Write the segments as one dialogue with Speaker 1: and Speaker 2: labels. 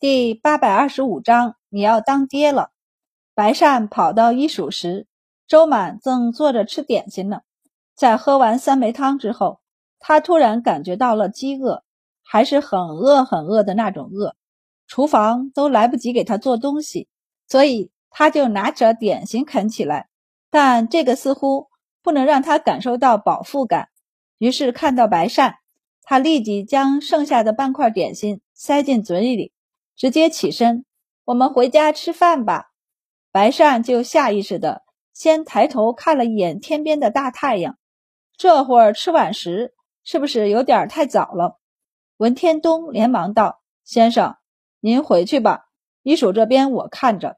Speaker 1: 第八百二十五章，你要当爹了。白善跑到医署时，周满正坐着吃点心呢。在喝完三梅汤之后，他突然感觉到了饥饿，还是很饿很饿的那种饿。厨房都来不及给他做东西，所以他就拿着点心啃起来。但这个似乎不能让他感受到饱腹感，于是看到白善，他立即将剩下的半块点心塞进嘴里。直接起身，我们回家吃饭吧。白善就下意识的先抬头看了一眼天边的大太阳，这会儿吃晚食是不是有点太早了？文天东连忙道：“先生，您回去吧，医署这边我看着。”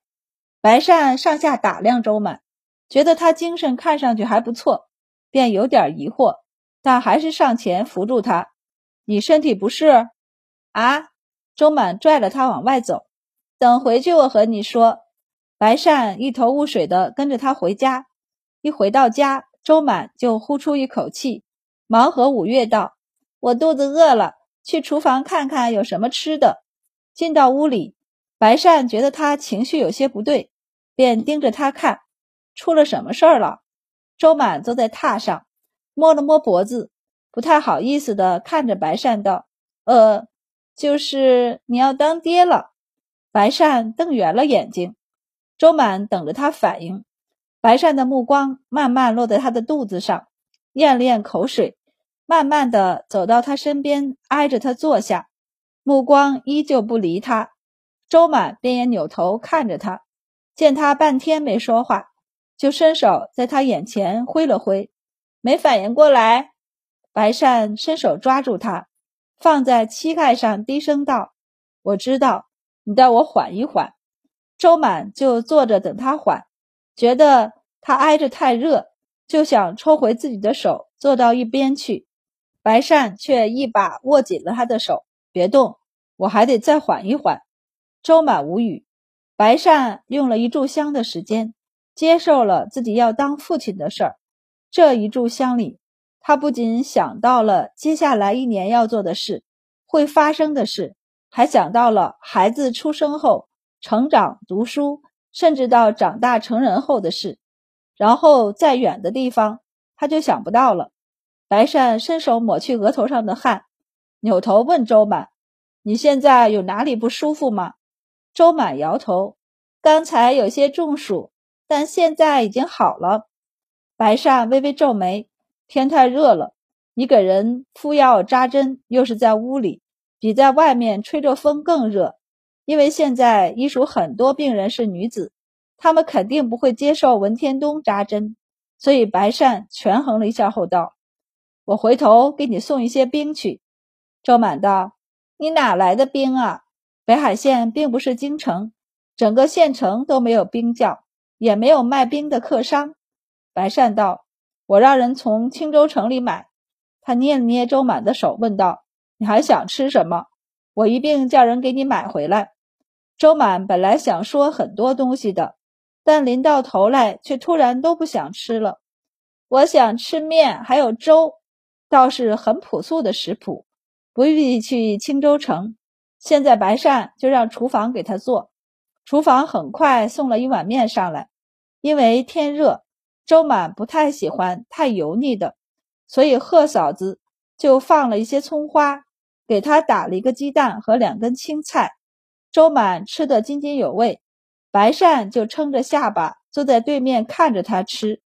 Speaker 1: 白善上下打量周满，觉得他精神看上去还不错，便有点疑惑，但还是上前扶住他：“你身体不适啊？”周满拽了他往外走，等回去我和你说。白善一头雾水的跟着他回家。一回到家，周满就呼出一口气，忙和五月道：“我肚子饿了，去厨房看看有什么吃的。”进到屋里，白善觉得他情绪有些不对，便盯着他看，出了什么事儿了？周满坐在榻上，摸了摸脖子，不太好意思的看着白善道：“呃。”就是你要当爹了，白善瞪圆了眼睛，周满等着他反应。白善的目光慢慢落在他的肚子上，咽了咽口水，慢慢的走到他身边，挨着他坐下，目光依旧不离他。周满便也扭头看着他，见他半天没说话，就伸手在他眼前挥了挥，没反应过来。白善伸手抓住他。放在膝盖上，低声道：“我知道，你待我缓一缓。”周满就坐着等他缓，觉得他挨着太热，就想抽回自己的手，坐到一边去。白善却一把握紧了他的手：“别动，我还得再缓一缓。”周满无语。白善用了一炷香的时间，接受了自己要当父亲的事儿。这一炷香里。他不仅想到了接下来一年要做的事，会发生的事，还想到了孩子出生后成长、读书，甚至到长大成人后的事。然后再远的地方，他就想不到了。白善伸手抹去额头上的汗，扭头问周满：“你现在有哪里不舒服吗？”周满摇头：“刚才有些中暑，但现在已经好了。”白善微微皱眉。天太热了，你给人敷药扎针，又是在屋里，比在外面吹着风更热。因为现在医署很多病人是女子，他们肯定不会接受文天东扎针，所以白善权衡了一下后道：“我回头给你送一些冰去。”周满道：“你哪来的冰啊？北海县并不是京城，整个县城都没有冰窖，也没有卖冰的客商。”白善道。我让人从青州城里买。他捏了捏周满的手，问道：“你还想吃什么？我一并叫人给你买回来。”周满本来想说很多东西的，但临到头来却突然都不想吃了。我想吃面，还有粥，倒是很朴素的食谱，不必去青州城。现在白善就让厨房给他做。厨房很快送了一碗面上来，因为天热。周满不太喜欢太油腻的，所以贺嫂子就放了一些葱花，给他打了一个鸡蛋和两根青菜。周满吃得津津有味，白善就撑着下巴坐在对面看着他吃。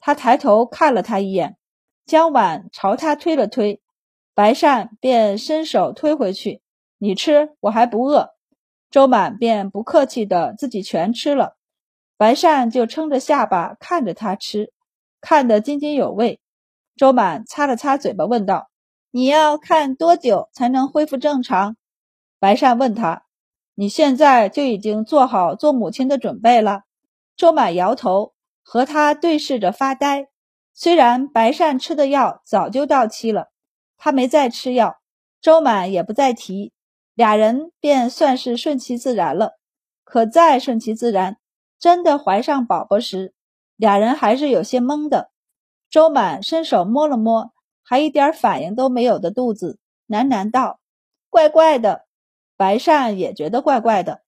Speaker 1: 他抬头看了他一眼，将碗朝他推了推，白善便伸手推回去：“你吃，我还不饿。”周满便不客气的自己全吃了。白善就撑着下巴看着他吃，看得津津有味。周满擦了擦嘴巴，问道：“你要看多久才能恢复正常？”白善问他：“你现在就已经做好做母亲的准备了？”周满摇头，和他对视着发呆。虽然白善吃的药早就到期了，他没再吃药，周满也不再提，俩人便算是顺其自然了。可再顺其自然。真的怀上宝宝时，俩人还是有些懵的。周满伸手摸了摸还一点反应都没有的肚子，喃喃道：“怪怪的。”白善也觉得怪怪的，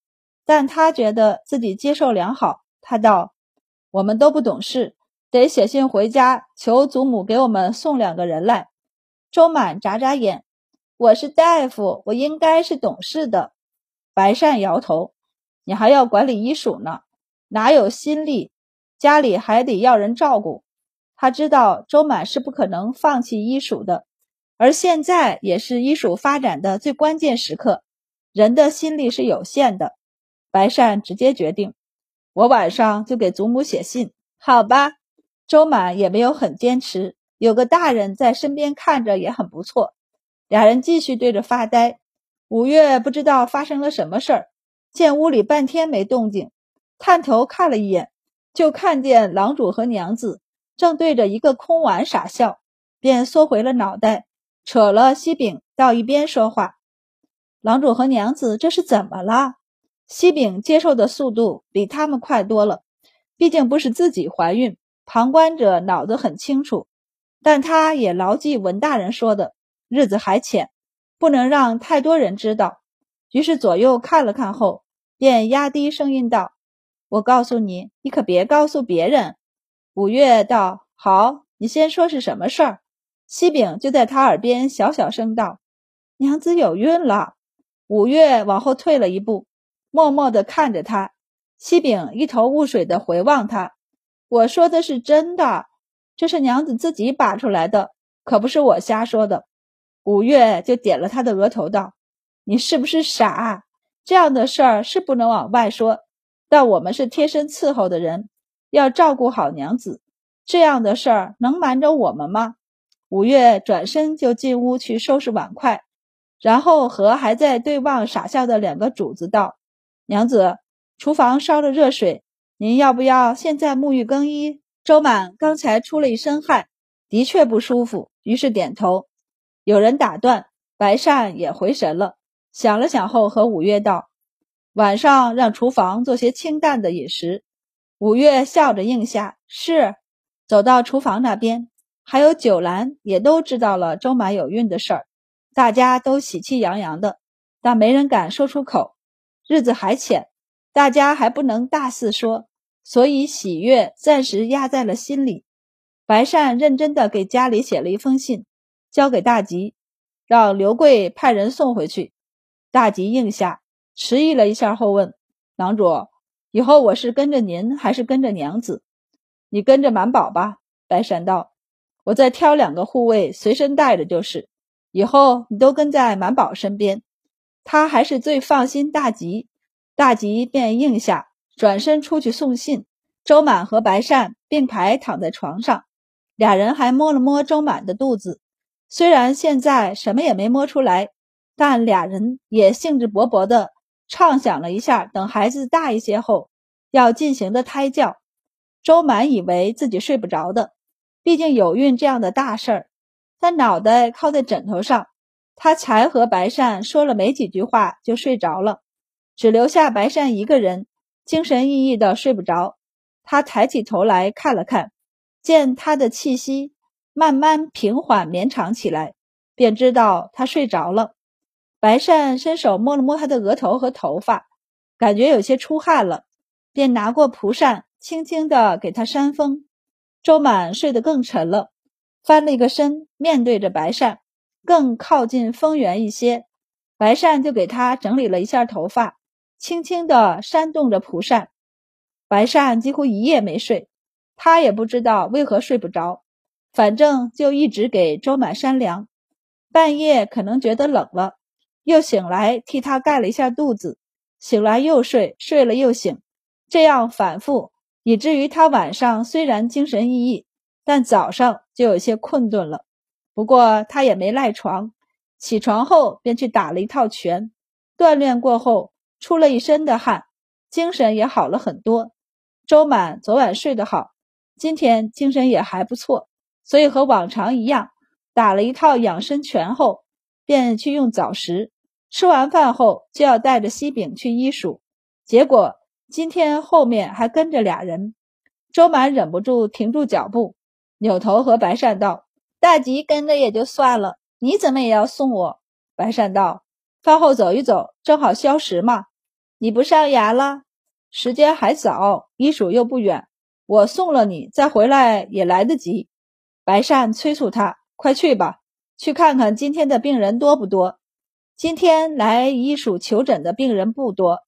Speaker 1: 但他觉得自己接受良好。他道：“我们都不懂事，得写信回家求祖母给我们送两个人来。”周满眨眨眼：“我是大夫，我应该是懂事的。”白善摇头：“你还要管理医署呢，哪有心力？家里还得要人照顾。”他知道周满是不可能放弃医署的，而现在也是医署发展的最关键时刻，人的心力是有限的。白善直接决定。我晚上就给祖母写信，好吧？周满也没有很坚持，有个大人在身边看着也很不错。俩人继续对着发呆。五月不知道发生了什么事儿，见屋里半天没动静，探头看了一眼，就看见郎主和娘子正对着一个空碗傻笑，便缩回了脑袋，扯了西饼到一边说话。郎主和娘子这是怎么了？西饼接受的速度比他们快多了，毕竟不是自己怀孕。旁观者脑子很清楚，但他也牢记文大人说的，日子还浅，不能让太多人知道。于是左右看了看后，便压低声音道：“我告诉你，你可别告诉别人。”五月道：“好，你先说是什么事儿。”西饼就在他耳边小小声道：“娘子有孕了。”五月往后退了一步。默默地看着他，西饼一头雾水地回望他。我说的是真的，这是娘子自己拔出来的，可不是我瞎说的。五月就点了他的额头，道：“你是不是傻？这样的事儿是不能往外说，但我们是贴身伺候的人，要照顾好娘子。这样的事儿能瞒着我们吗？”五月转身就进屋去收拾碗筷，然后和还在对望傻笑的两个主子道。娘子，厨房烧了热水，您要不要现在沐浴更衣？周满刚才出了一身汗，的确不舒服，于是点头。有人打断，白善也回神了，想了想后和五月道：“晚上让厨房做些清淡的饮食。”五月笑着应下：“是。”走到厨房那边，还有九兰也都知道了周满有孕的事儿，大家都喜气洋洋的，但没人敢说出口。日子还浅，大家还不能大肆说，所以喜悦暂时压在了心里。白善认真的给家里写了一封信，交给大吉，让刘贵派人送回去。大吉应下，迟疑了一下后问：“郎主，以后我是跟着您还是跟着娘子？”“你跟着满宝吧。”白善道，“我再挑两个护卫随身带着就是，以后你都跟在满宝身边。”他还是最放心大吉，大吉便应下，转身出去送信。周满和白善并排躺在床上，俩人还摸了摸周满的肚子。虽然现在什么也没摸出来，但俩人也兴致勃勃地畅想了一下，等孩子大一些后要进行的胎教。周满以为自己睡不着的，毕竟有孕这样的大事儿，他脑袋靠在枕头上。他才和白善说了没几句话就睡着了，只留下白善一个人精神奕奕的睡不着。他抬起头来看了看，见他的气息慢慢平缓绵长起来，便知道他睡着了。白善伸手摸了摸他的额头和头发，感觉有些出汗了，便拿过蒲扇轻轻的给他扇风。周满睡得更沉了，翻了一个身，面对着白善。更靠近风源一些，白善就给他整理了一下头发，轻轻地扇动着蒲扇。白善几乎一夜没睡，他也不知道为何睡不着，反正就一直给周满扇凉。半夜可能觉得冷了，又醒来替他盖了一下肚子，醒来又睡，睡了又醒，这样反复，以至于他晚上虽然精神奕奕，但早上就有些困顿了。不过他也没赖床，起床后便去打了一套拳，锻炼过后出了一身的汗，精神也好了很多。周满昨晚睡得好，今天精神也还不错，所以和往常一样，打了一套养生拳后，便去用早食。吃完饭后就要带着西饼去医署，结果今天后面还跟着俩人。周满忍不住停住脚步，扭头和白善道。大吉跟着也就算了，你怎么也要送我？白善道：“饭后走一走，正好消食嘛。你不上牙了？时间还早，医署又不远，我送了你，再回来也来得及。白善催促他：“快去吧，去看看今天的病人多不多。”今天来医署求诊的病人不多，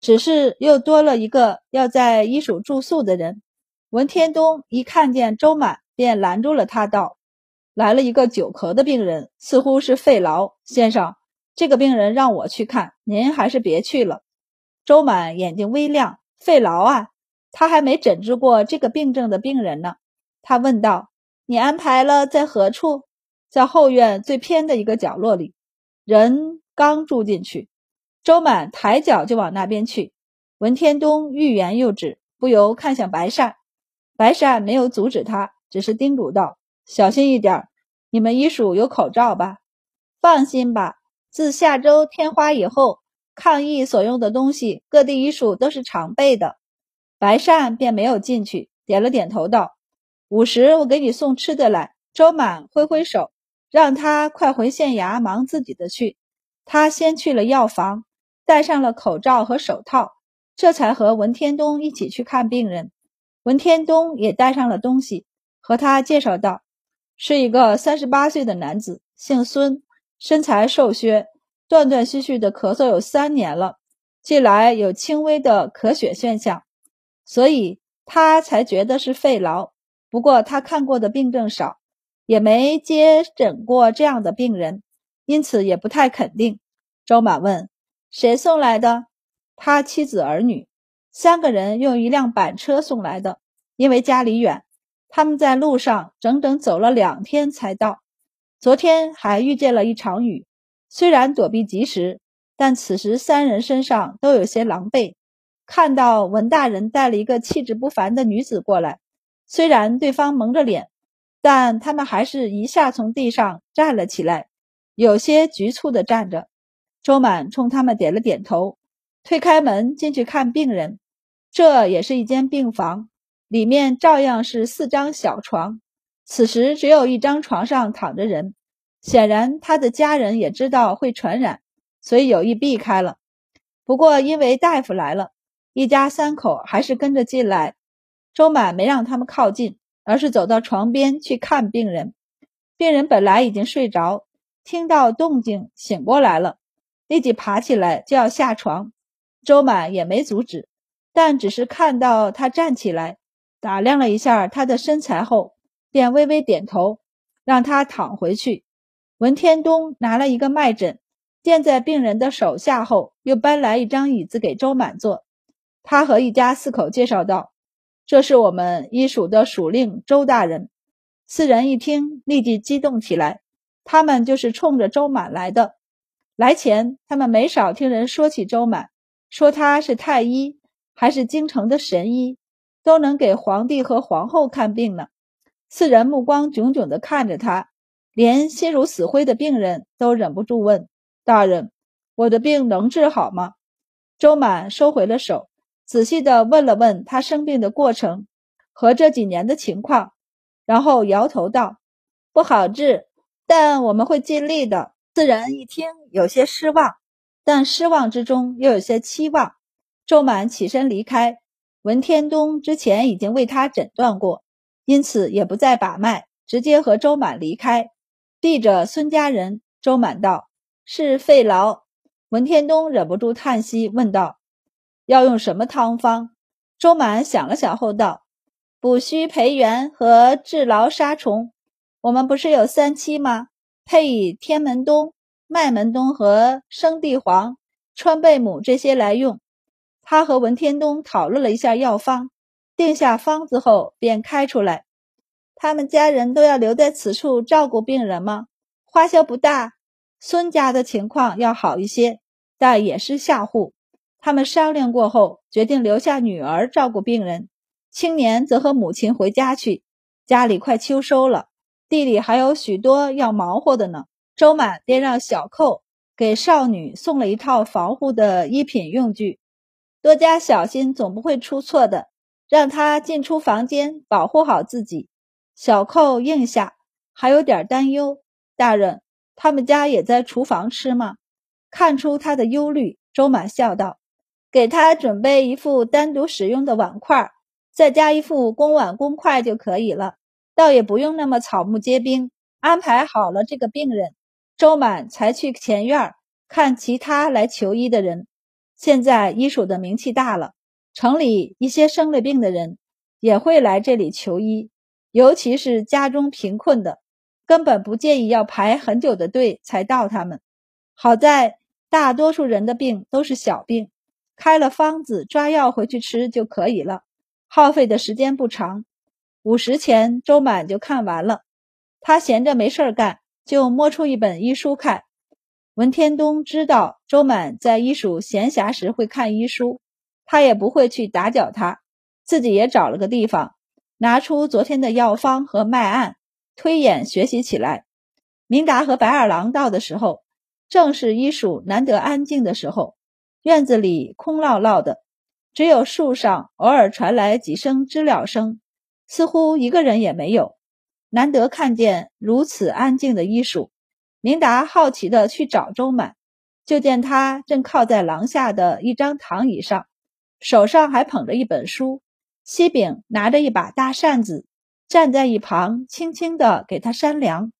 Speaker 1: 只是又多了一个要在医署住宿的人。文天东一看见周满，便拦住了他，道：“来了一个久咳的病人，似乎是肺痨。先生，这个病人让我去看，您还是别去了。”周满眼睛微亮：“肺痨啊？他还没诊治过这个病症的病人呢。”他问道：“你安排了在何处？”在后院最偏的一个角落里。人。刚住进去，周满抬脚就往那边去。文天东欲言又止，不由看向白善。白善没有阻止他，只是叮嘱道：“小心一点，你们医署有口罩吧？放心吧，自下周天花以后，抗疫所用的东西，各地医署都是常备的。”白善便没有进去，点了点头道：“午时我给你送吃的来。”周满挥挥手，让他快回县衙忙自己的去。他先去了药房，戴上了口罩和手套，这才和文天东一起去看病人。文天东也带上了东西，和他介绍道：“是一个三十八岁的男子，姓孙，身材瘦削，断断续续的咳嗽有三年了，近来有轻微的咳血现象，所以他才觉得是肺痨。不过他看过的病症少，也没接诊过这样的病人。”因此也不太肯定。周满问：“谁送来的？”他妻子儿女三个人用一辆板车送来的。因为家里远，他们在路上整整走了两天才到。昨天还遇见了一场雨，虽然躲避及时，但此时三人身上都有些狼狈。看到文大人带了一个气质不凡的女子过来，虽然对方蒙着脸，但他们还是一下从地上站了起来。有些局促地站着，周满冲他们点了点头，推开门进去看病人。这也是一间病房，里面照样是四张小床。此时只有一张床上躺着人，显然他的家人也知道会传染，所以有意避开了。不过因为大夫来了，一家三口还是跟着进来。周满没让他们靠近，而是走到床边去看病人。病人本来已经睡着。听到动静醒过来了，立即爬起来就要下床，周满也没阻止，但只是看到他站起来，打量了一下他的身材后，便微微点头，让他躺回去。文天东拿了一个脉枕垫在病人的手下后，又搬来一张椅子给周满坐。他和一家四口介绍道：“这是我们医署的署令周大人。”四人一听，立即激动起来。他们就是冲着周满来的。来前，他们没少听人说起周满，说他是太医，还是京城的神医，都能给皇帝和皇后看病呢。四人目光炯炯地看着他，连心如死灰的病人都忍不住问：“大人，我的病能治好吗？”周满收回了手，仔细地问了问他生病的过程和这几年的情况，然后摇头道：“不好治。”但我们会尽力的。四人一听，有些失望，但失望之中又有些期望。周满起身离开。文天东之前已经为他诊断过，因此也不再把脉，直接和周满离开。避着孙家人，周满道：“是肺痨。”文天东忍不住叹息，问道：“要用什么汤方？”周满想了想后道：“补虚培元和治痨杀虫。”我们不是有三七吗？配以天门冬、麦门冬和生地黄、川贝母这些来用。他和文天东讨论了一下药方，定下方子后便开出来。他们家人都要留在此处照顾病人吗？花销不大。孙家的情况要好一些，但也是下户。他们商量过后，决定留下女儿照顾病人，青年则和母亲回家去。家里快秋收了。地里还有许多要忙活的呢。周满便让小寇给少女送了一套防护的衣品用具，多加小心，总不会出错的。让他进出房间，保护好自己。小寇应下，还有点担忧。大人，他们家也在厨房吃吗？看出他的忧虑，周满笑道：“给他准备一副单独使用的碗筷，再加一副公碗公筷就可以了，倒也不用那么草木皆兵。”安排好了这个病人，周满才去前院看其他来求医的人。现在医署的名气大了，城里一些生了病的人也会来这里求医，尤其是家中贫困的，根本不介意要排很久的队才到他们。好在大多数人的病都是小病，开了方子抓药回去吃就可以了，耗费的时间不长。午时前，周满就看完了。他闲着没事干，就摸出一本医书看。文天东知道周满在医署闲暇时会看医书，他也不会去打搅他，自己也找了个地方，拿出昨天的药方和脉案，推演学习起来。明达和白二郎到的时候。正是医署难得安静的时候，院子里空落落的，只有树上偶尔传来几声知了声，似乎一个人也没有。难得看见如此安静的医署，明达好奇的去找周满，就见他正靠在廊下的一张躺椅上，手上还捧着一本书，西饼拿着一把大扇子，站在一旁轻轻的给他扇凉。